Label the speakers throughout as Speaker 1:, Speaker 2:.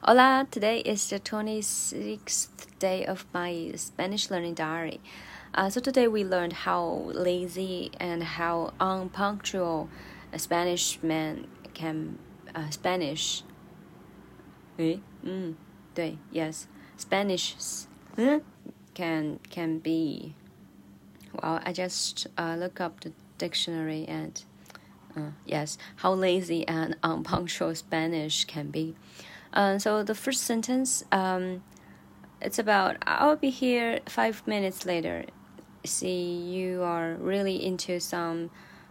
Speaker 1: Hola, today is the 26th day of my Spanish learning diary. Uh, so today we learned how lazy and how unpunctual a Spanish man can uh, Spanish. Eh? Mm, 对, yes, Spanish can can be. Well, I just uh, look up the dictionary and uh, yes, how lazy and unpunctual Spanish can be. Uh, so the first sentence, um, it's about I'll be here five minutes later. See, you are really into some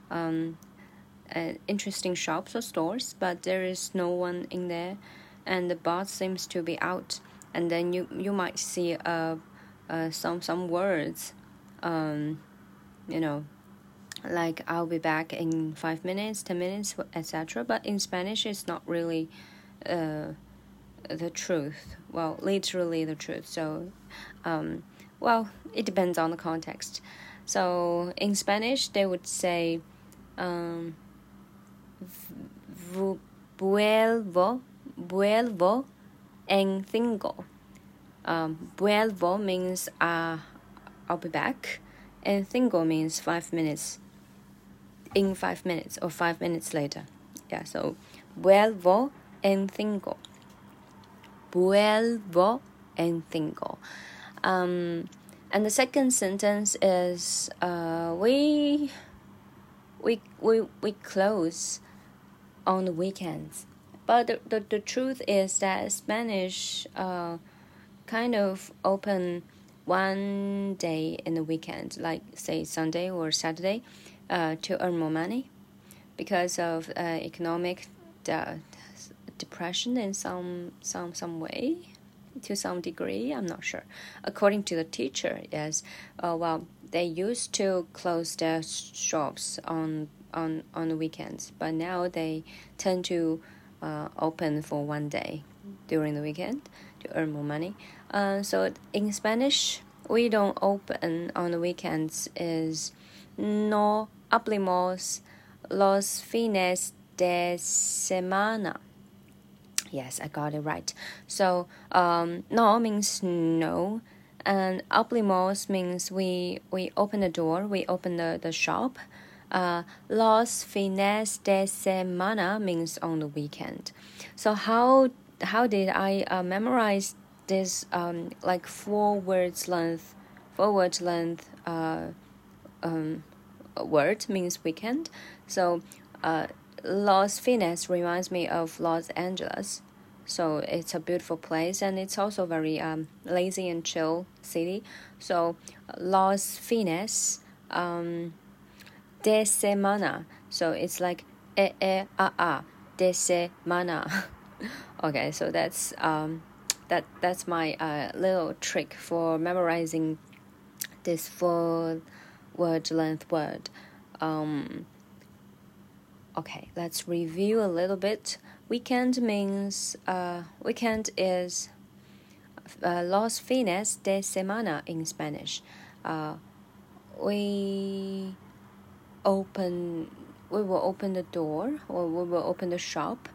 Speaker 1: um, uh, interesting shops or stores, but there is no one in there, and the boss seems to be out. And then you you might see uh, uh some some words, um, you know, like I'll be back in five minutes, ten minutes, etc. But in Spanish, it's not really. Uh, the truth. Well, literally the truth. So, um, well, it depends on the context. So in Spanish, they would say, um, vuelvo, vuelvo en cinco. Um, vuelvo means uh, I'll be back, and cinco means five minutes. In five minutes or five minutes later. Yeah, so vuelvo en cinco vuelvo en cinco. Um, and the second sentence is uh, we we we we close on the weekends. But the, the, the truth is that Spanish uh, kind of open one day in the weekend, like say Sunday or Saturday, uh, to earn more money because of uh, economic uh, depression in some some some way to some degree i'm not sure. According to the teacher yes uh, well they used to close their shops on on on the weekends but now they tend to uh, open for one day during the weekend to earn more money. Uh, so in spanish we don't open on the weekends is no abrimos los fines de semana Yes, I got it right. So, um, no means no, and abrimos means we we open the door, we open the, the shop. Uh, los fines de semana means on the weekend. So how how did I uh, memorize this um, like four words length, four word length uh, um, word means weekend. So uh, Los Fines reminds me of Los Angeles. So it's a beautiful place and it's also very um, lazy and chill city. So Los Fines um, de semana. So it's like e e a a de semana. okay, so that's um, that that's my uh, little trick for memorizing this four word length word. Um, Okay, let's review a little bit. Weekend means uh, weekend is uh, los fines de semana in Spanish. Uh, we open we will open the door or we will open the shop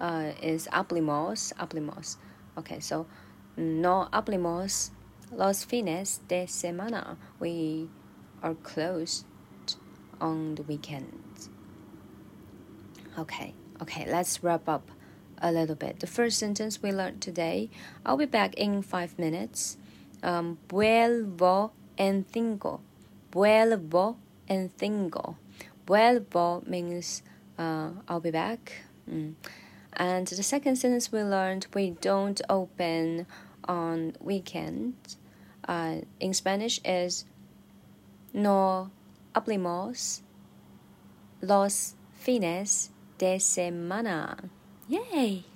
Speaker 1: uh, is abrimos abrimos okay so no abrimos los fines de semana we are closed on the weekends Okay, okay, let's wrap up a little bit. The first sentence we learned today I'll be back in five minutes. Um, vuelvo en cinco. Vuelvo en cinco. Vuelvo means uh, I'll be back. Mm. And the second sentence we learned we don't open on weekends. Uh, in Spanish is no abrimos los fines de semana. Yay!